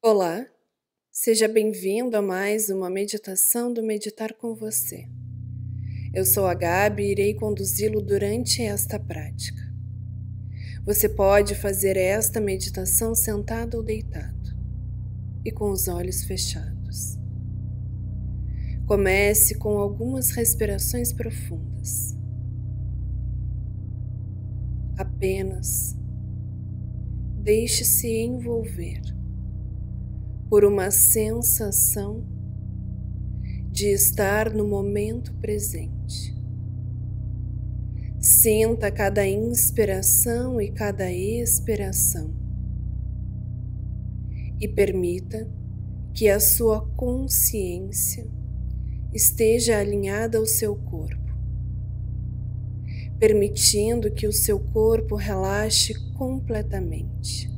Olá, seja bem-vindo a mais uma meditação do Meditar com você. Eu sou a Gabi e irei conduzi-lo durante esta prática. Você pode fazer esta meditação sentado ou deitado e com os olhos fechados. Comece com algumas respirações profundas. Apenas deixe-se envolver por uma sensação de estar no momento presente. Sinta cada inspiração e cada expiração e permita que a sua consciência esteja alinhada ao seu corpo, permitindo que o seu corpo relaxe completamente.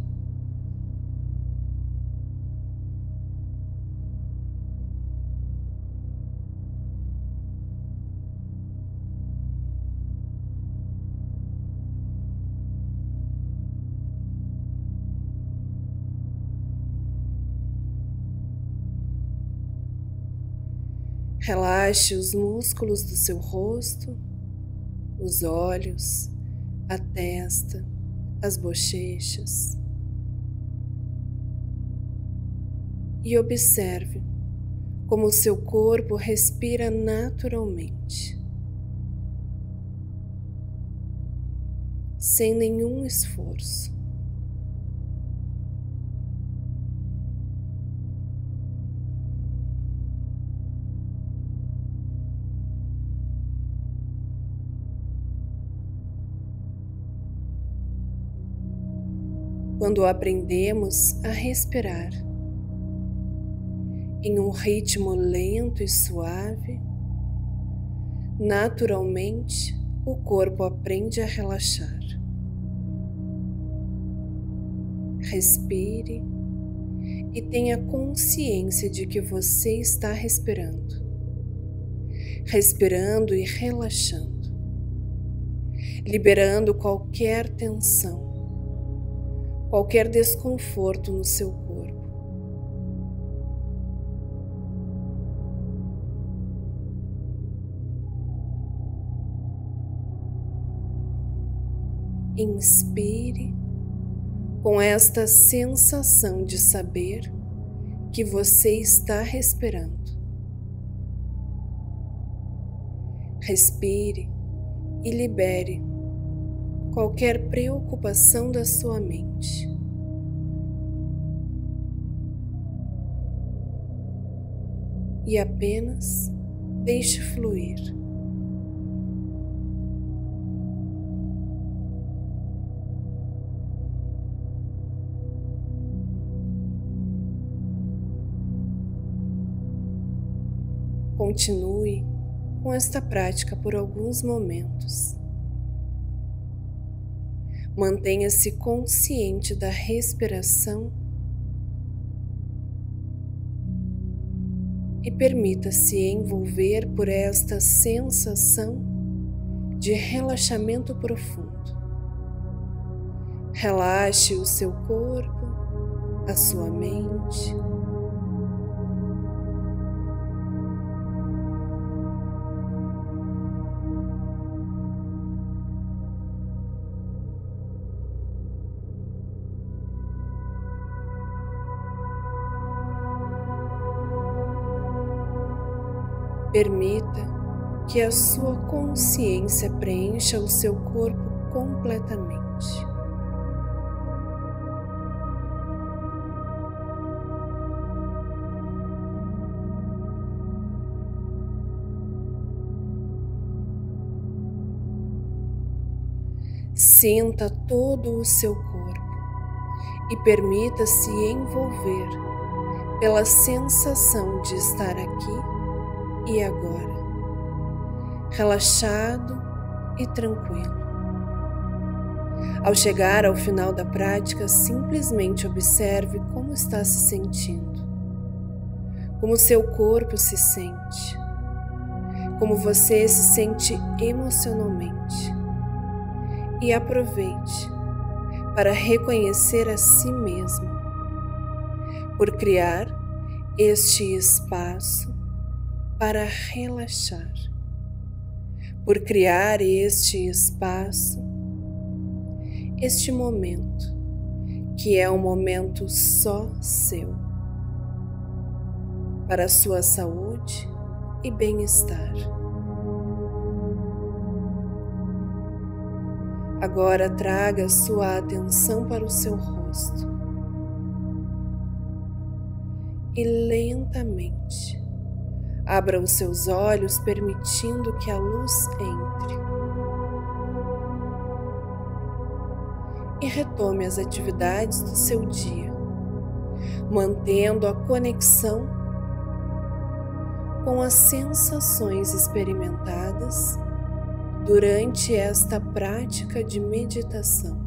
Relaxe os músculos do seu rosto, os olhos, a testa, as bochechas. E observe como o seu corpo respira naturalmente, sem nenhum esforço. Quando aprendemos a respirar. Em um ritmo lento e suave, naturalmente o corpo aprende a relaxar. Respire e tenha consciência de que você está respirando, respirando e relaxando, liberando qualquer tensão qualquer desconforto no seu corpo. Inspire com esta sensação de saber que você está respirando. Respire e libere qualquer preocupação da sua mente. E apenas deixe fluir. Continue com esta prática por alguns momentos. Mantenha-se consciente da respiração e permita-se envolver por esta sensação de relaxamento profundo. Relaxe o seu corpo, a sua mente. Permita que a sua consciência preencha o seu corpo completamente. Sinta todo o seu corpo e permita-se envolver pela sensação de estar aqui e agora, relaxado e tranquilo. Ao chegar ao final da prática, simplesmente observe como está se sentindo, como seu corpo se sente, como você se sente emocionalmente. E aproveite para reconhecer a si mesmo. Por criar este espaço para relaxar, por criar este espaço, este momento, que é um momento só seu, para sua saúde e bem-estar. Agora traga sua atenção para o seu rosto e lentamente abra os seus olhos, permitindo que a luz entre. E retome as atividades do seu dia, mantendo a conexão com as sensações experimentadas durante esta prática de meditação.